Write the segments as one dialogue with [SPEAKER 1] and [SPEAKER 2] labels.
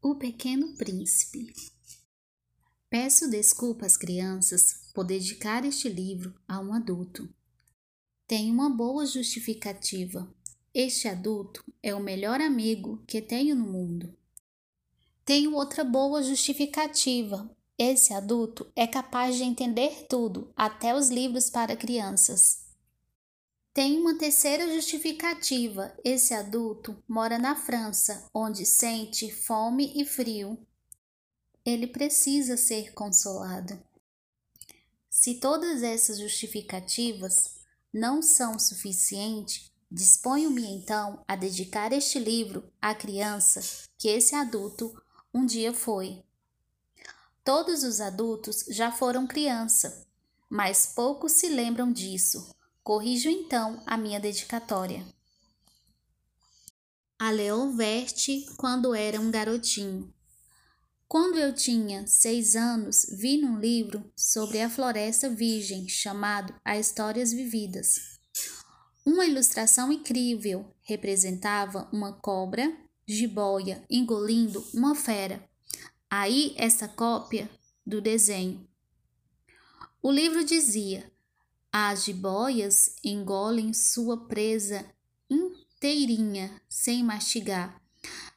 [SPEAKER 1] O Pequeno Príncipe Peço desculpa às crianças por dedicar este livro a um adulto. Tem uma boa justificativa. Este adulto é o melhor amigo que tenho no mundo. Tenho outra boa justificativa. Esse adulto é capaz de entender tudo, até os livros para crianças. Tem uma terceira justificativa: esse adulto mora na França, onde sente fome e frio. Ele precisa ser consolado. Se todas essas justificativas não são suficientes, disponho-me então a dedicar este livro à criança que esse adulto um dia foi. Todos os adultos já foram criança, mas poucos se lembram disso Corrijo então a minha dedicatória. A Leon Verte quando era um garotinho. Quando eu tinha seis anos, vi num livro sobre a floresta virgem chamado A Histórias Vividas. Uma ilustração incrível representava uma cobra jiboia engolindo uma fera. Aí essa cópia do desenho. O livro dizia: as jiboias engolem sua presa inteirinha, sem mastigar.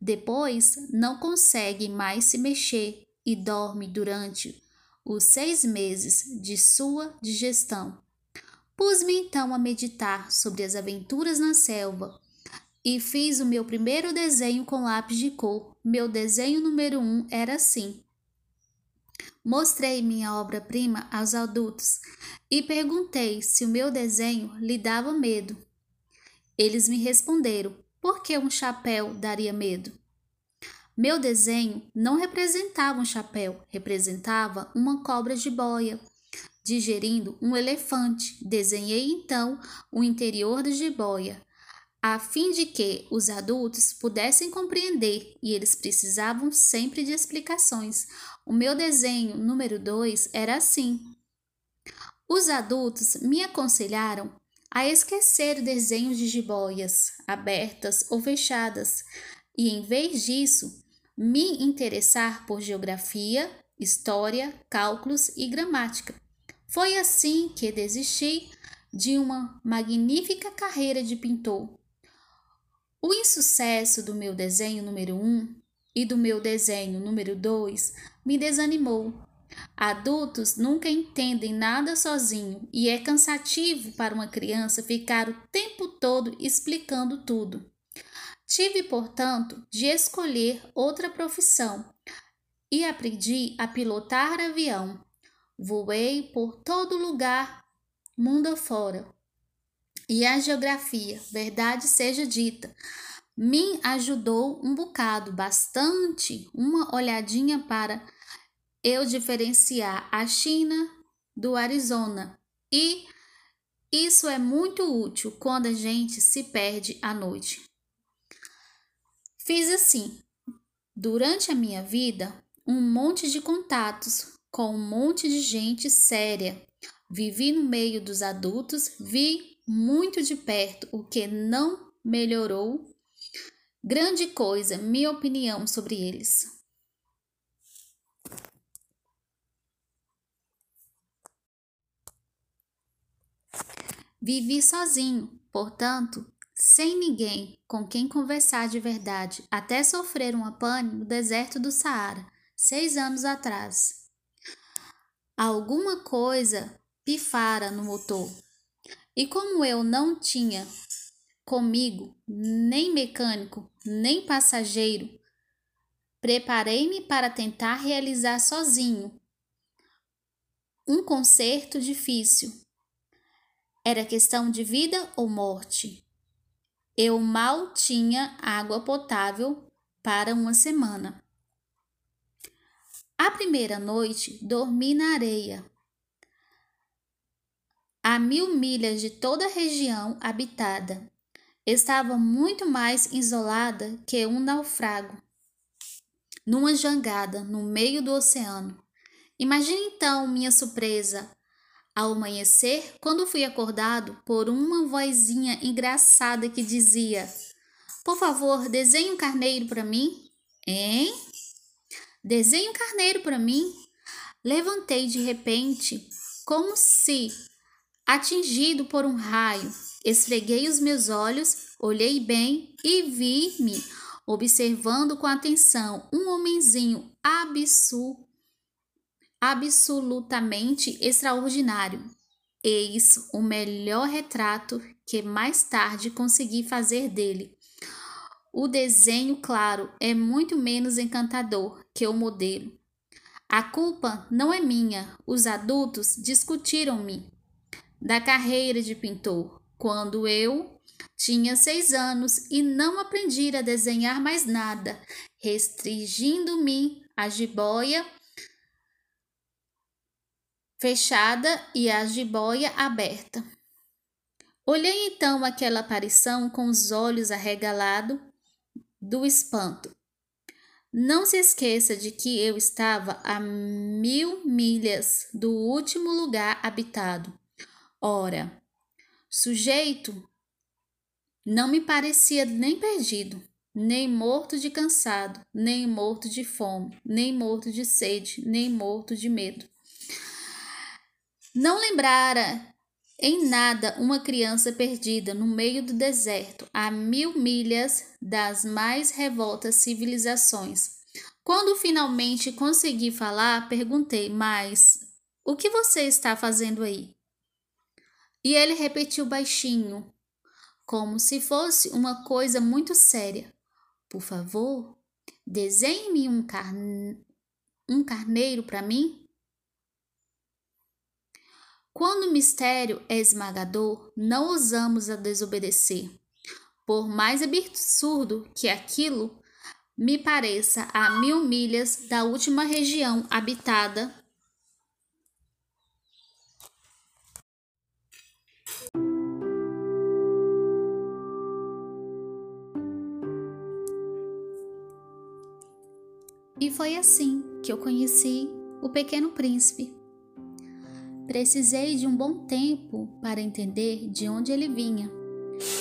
[SPEAKER 1] Depois não consegue mais se mexer e dorme durante os seis meses de sua digestão. Pus-me então a meditar sobre as aventuras na selva e fiz o meu primeiro desenho com lápis de cor. Meu desenho número um era assim. Mostrei minha obra-prima aos adultos e perguntei se o meu desenho lhe dava medo. Eles me responderam: por que um chapéu daria medo? Meu desenho não representava um chapéu, representava uma cobra de boia digerindo um elefante. Desenhei então o interior da jiboia, a fim de que os adultos pudessem compreender e eles precisavam sempre de explicações. O meu desenho número 2 era assim. Os adultos me aconselharam a esquecer o desenho de jiboias, abertas ou fechadas, e em vez disso, me interessar por geografia, história, cálculos e gramática. Foi assim que desisti de uma magnífica carreira de pintor o insucesso do meu desenho número 1 um e do meu desenho número 2 me desanimou. Adultos nunca entendem nada sozinho e é cansativo para uma criança ficar o tempo todo explicando tudo. Tive, portanto, de escolher outra profissão e aprendi a pilotar avião. Voei por todo lugar, mundo afora, e a geografia, verdade seja dita, me ajudou um bocado, bastante, uma olhadinha para eu diferenciar a China do Arizona. E isso é muito útil quando a gente se perde à noite. Fiz assim, durante a minha vida, um monte de contatos com um monte de gente séria. Vivi no meio dos adultos, vi muito de perto, o que não melhorou grande coisa minha opinião sobre eles. Vivi sozinho, portanto, sem ninguém com quem conversar de verdade, até sofrer uma pane no deserto do Saara, seis anos atrás. Alguma coisa pifara no motor. E como eu não tinha comigo nem mecânico, nem passageiro, preparei-me para tentar realizar sozinho um concerto difícil. Era questão de vida ou morte. Eu mal tinha água potável para uma semana. A primeira noite dormi na areia, a mil milhas de toda a região habitada. Estava muito mais isolada que um naufrago, numa jangada no meio do oceano. Imagine então minha surpresa ao amanhecer, quando fui acordado por uma vozinha engraçada que dizia: Por favor, desenhe um carneiro para mim. Hein? Desenhe um carneiro para mim. Levantei de repente, como se atingido por um raio. Esfreguei os meus olhos, olhei bem e vi-me observando com atenção um homenzinho absurdo absolutamente extraordinário. Eis o melhor retrato que mais tarde consegui fazer dele. O desenho, claro, é muito menos encantador que o modelo. A culpa não é minha. Os adultos discutiram-me da carreira de pintor quando eu tinha seis anos e não aprendi a desenhar mais nada, restringindo-me a jiboia fechada e a jiboia aberta. Olhei então aquela aparição com os olhos arregalados do espanto. Não se esqueça de que eu estava a mil milhas do último lugar habitado. Ora, sujeito não me parecia nem perdido, nem morto de cansado, nem morto de fome, nem morto de sede, nem morto de medo. Não lembrara em nada uma criança perdida no meio do deserto, a mil milhas das mais revoltas civilizações. Quando finalmente consegui falar, perguntei: Mas o que você está fazendo aí? E ele repetiu baixinho, como se fosse uma coisa muito séria: Por favor, desenhe-me um, carne... um carneiro para mim. Quando o mistério é esmagador, não ousamos a desobedecer. Por mais absurdo que aquilo me pareça a mil milhas da última região habitada, E foi assim que eu conheci o Pequeno Príncipe. Precisei de um bom tempo para entender de onde ele vinha.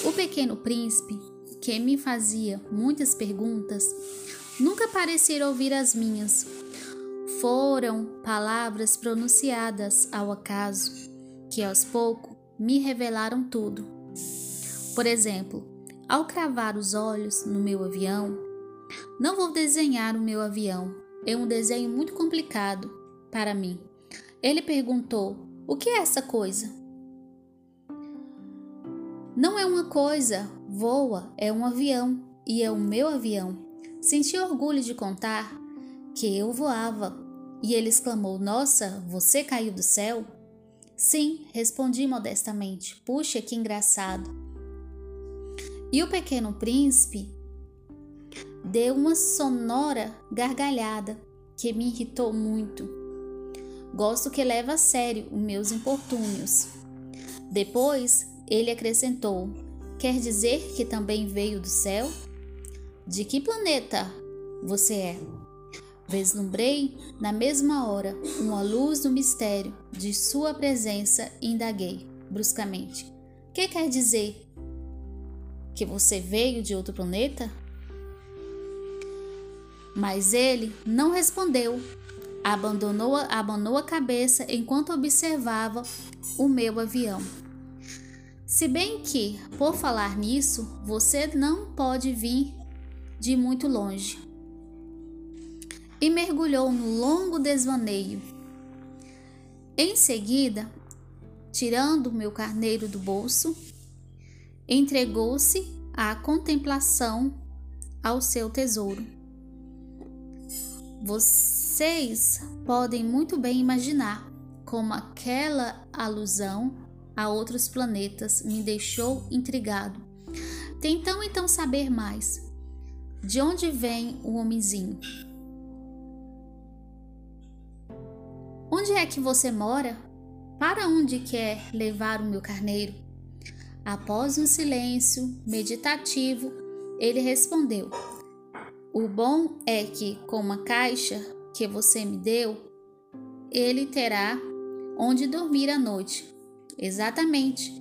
[SPEAKER 1] O pequeno príncipe, que me fazia muitas perguntas, nunca parecia ouvir as minhas. Foram palavras pronunciadas ao acaso, que aos poucos me revelaram tudo. Por exemplo, ao cravar os olhos no meu avião, não vou desenhar o meu avião, é um desenho muito complicado para mim. Ele perguntou: O que é essa coisa? Não é uma coisa, voa, é um avião e é o meu avião. Senti orgulho de contar que eu voava. E ele exclamou: Nossa, você caiu do céu? Sim, respondi modestamente. Puxa, que engraçado. E o pequeno príncipe deu uma sonora gargalhada que me irritou muito. Gosto que leve a sério os meus importúnios. Depois, ele acrescentou: Quer dizer que também veio do céu? De que planeta você é? Vislumbrei, na mesma hora, uma luz do mistério de sua presença e indaguei, bruscamente: Que quer dizer? Que você veio de outro planeta? Mas ele não respondeu Abandonou, a cabeça enquanto observava o meu avião. Se bem que, por falar nisso, você não pode vir de muito longe. E mergulhou no longo desvaneio. Em seguida, tirando meu carneiro do bolso, entregou-se à contemplação ao seu tesouro. Vocês podem muito bem imaginar como aquela alusão a outros planetas me deixou intrigado. Tentam então saber mais. De onde vem o homenzinho? Onde é que você mora? Para onde quer levar o meu carneiro? Após um silêncio meditativo, ele respondeu: o bom é que, com uma caixa que você me deu, ele terá onde dormir à noite. Exatamente.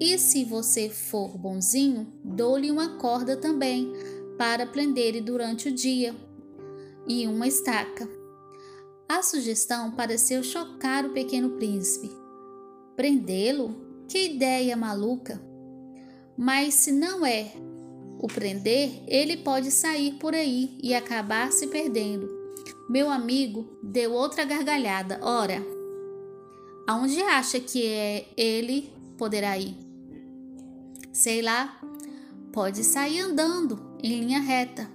[SPEAKER 1] E se você for bonzinho, dou-lhe uma corda também para prender durante o dia. e uma estaca. A sugestão pareceu chocar o pequeno príncipe. Prendê-lo? Que ideia maluca! Mas se não é o prender, ele pode sair por aí e acabar se perdendo. Meu amigo deu outra gargalhada. Ora, aonde acha que é ele poderá ir? Sei lá, pode sair andando em linha reta.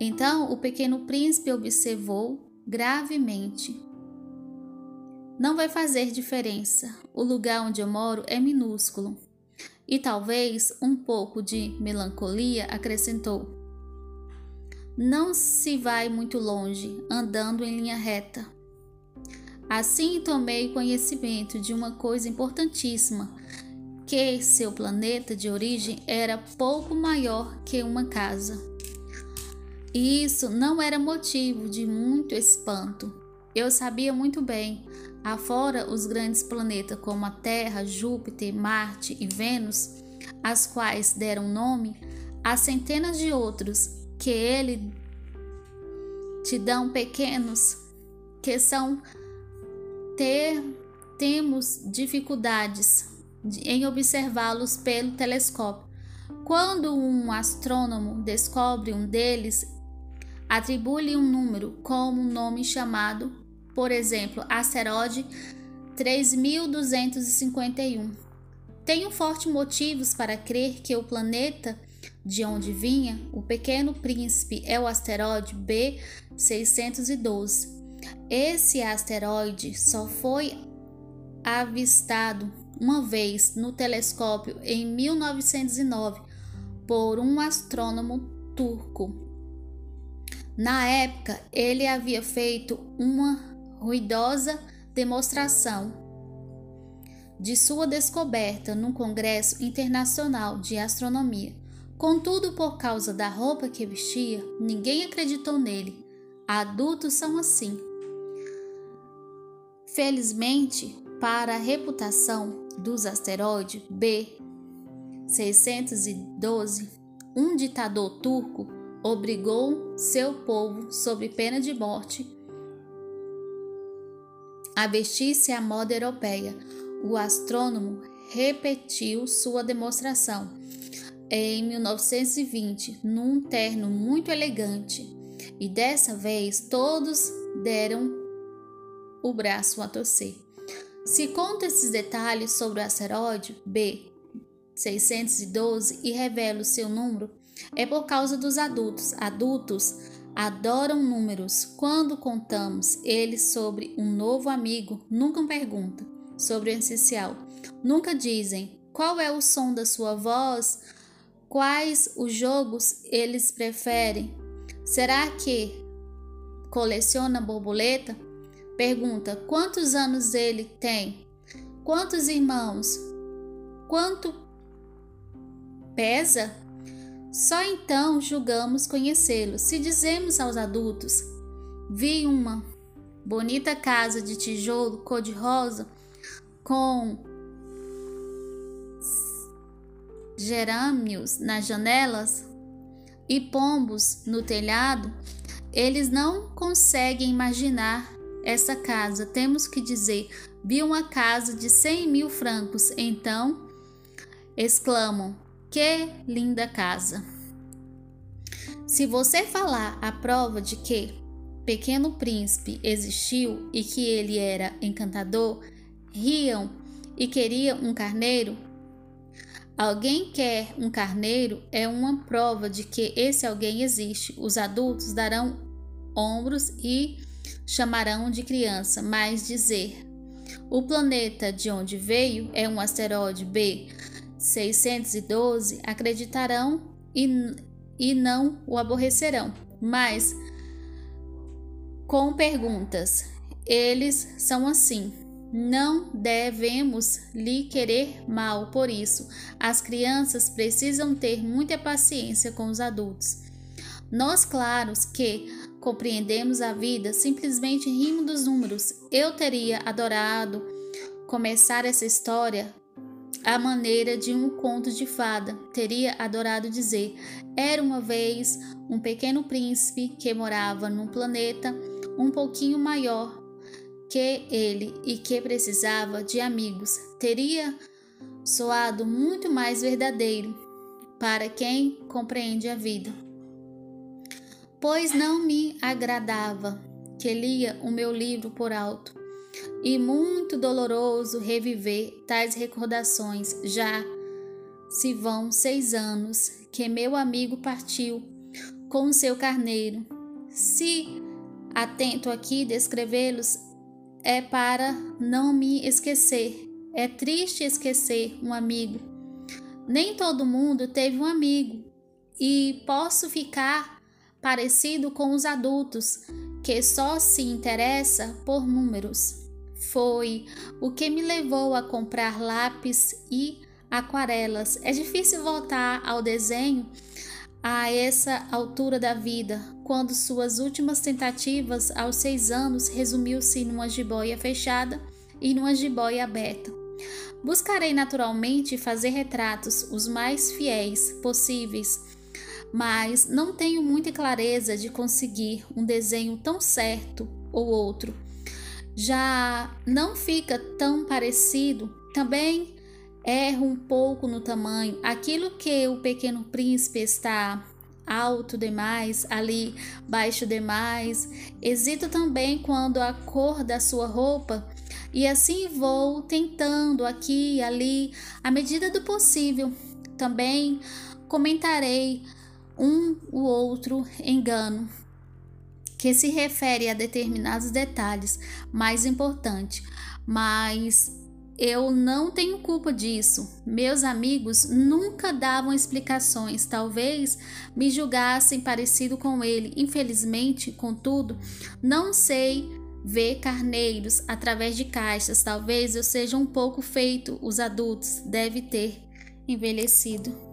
[SPEAKER 1] Então o pequeno príncipe observou gravemente. Não vai fazer diferença. O lugar onde eu moro é minúsculo. E talvez um pouco de melancolia acrescentou. Não se vai muito longe andando em linha reta. Assim tomei conhecimento de uma coisa importantíssima que seu planeta de origem era pouco maior que uma casa. E isso não era motivo de muito espanto. Eu sabia muito bem, afora os grandes planetas como a Terra, Júpiter, Marte e Vênus, as quais deram nome a centenas de outros que ele te dão pequenos, que são ter temos dificuldades em observá-los pelo telescópio. Quando um astrônomo descobre um deles, atribui-lhe um número como um nome chamado, por exemplo, asteroide 3251. Tenho fortes motivos para crer que o planeta de onde vinha o pequeno príncipe é o asteroide B612. Esse asteroide só foi avistado uma vez no telescópio em 1909 por um astrônomo turco. Na época, ele havia feito uma ruidosa demonstração de sua descoberta num congresso internacional de astronomia. Contudo, por causa da roupa que vestia, ninguém acreditou nele. Adultos são assim. Felizmente, para a reputação dos asteroides B612, um ditador turco obrigou seu povo, sob pena de morte, a vestir-se à moda europeia. O astrônomo repetiu sua demonstração em 1920 num terno muito elegante e dessa vez todos deram o braço a torcer. Se conta esses detalhes sobre o asteroide B612 e revela o seu número, é por causa dos adultos. Adultos adoram números. Quando contamos eles sobre um novo amigo, nunca perguntam sobre o essencial. Nunca dizem qual é o som da sua voz, quais os jogos eles preferem. Será que coleciona borboleta? Pergunta: quantos anos ele tem? Quantos irmãos? Quanto pesa? Só então julgamos conhecê-lo. Se dizemos aos adultos: Vi uma bonita casa de tijolo cor-de-rosa com gerânios nas janelas e pombos no telhado, eles não conseguem imaginar essa casa. Temos que dizer: vi uma casa de cem mil francos. Então exclamam: que linda casa! Se você falar a prova de que Pequeno Príncipe existiu e que ele era encantador, riam e queriam um carneiro. Alguém quer um carneiro é uma prova de que esse alguém existe. Os adultos darão ombros e chamarão de criança, mas dizer o planeta de onde veio é um asteroide B612, acreditarão e, e não o aborrecerão. Mas com perguntas, eles são assim. Não devemos lhe querer mal por isso. As crianças precisam ter muita paciência com os adultos. Nós, claros que compreendemos a vida, simplesmente rimos dos números. Eu teria adorado começar essa história à maneira de um conto de fada. Teria adorado dizer: era uma vez um pequeno príncipe que morava num planeta um pouquinho maior que ele e que precisava de amigos. Teria soado muito mais verdadeiro para quem compreende a vida. Pois não me agradava que lia o meu livro por alto, e muito doloroso reviver tais recordações. Já se vão seis anos que meu amigo partiu com seu carneiro. Se atento aqui descrevê-los é para não me esquecer. É triste esquecer um amigo. Nem todo mundo teve um amigo e posso ficar parecido com os adultos que só se interessa por números. Foi o que me levou a comprar lápis e aquarelas. É difícil voltar ao desenho a essa altura da vida, quando suas últimas tentativas aos seis anos resumiu-se numa jiboia fechada e numa jiboia aberta. Buscarei naturalmente fazer retratos os mais fiéis possíveis mas não tenho muita clareza de conseguir um desenho tão certo ou outro. Já não fica tão parecido, também erro um pouco no tamanho. Aquilo que o pequeno príncipe está alto demais, ali baixo demais. Hesito também quando a cor da sua roupa e assim vou tentando aqui e ali, à medida do possível. Também comentarei um o outro engano, que se refere a determinados detalhes mais importantes, mas eu não tenho culpa disso. Meus amigos nunca davam explicações, talvez me julgassem parecido com ele. Infelizmente, contudo, não sei ver carneiros através de caixas. Talvez eu seja um pouco feito, os adultos deve ter envelhecido.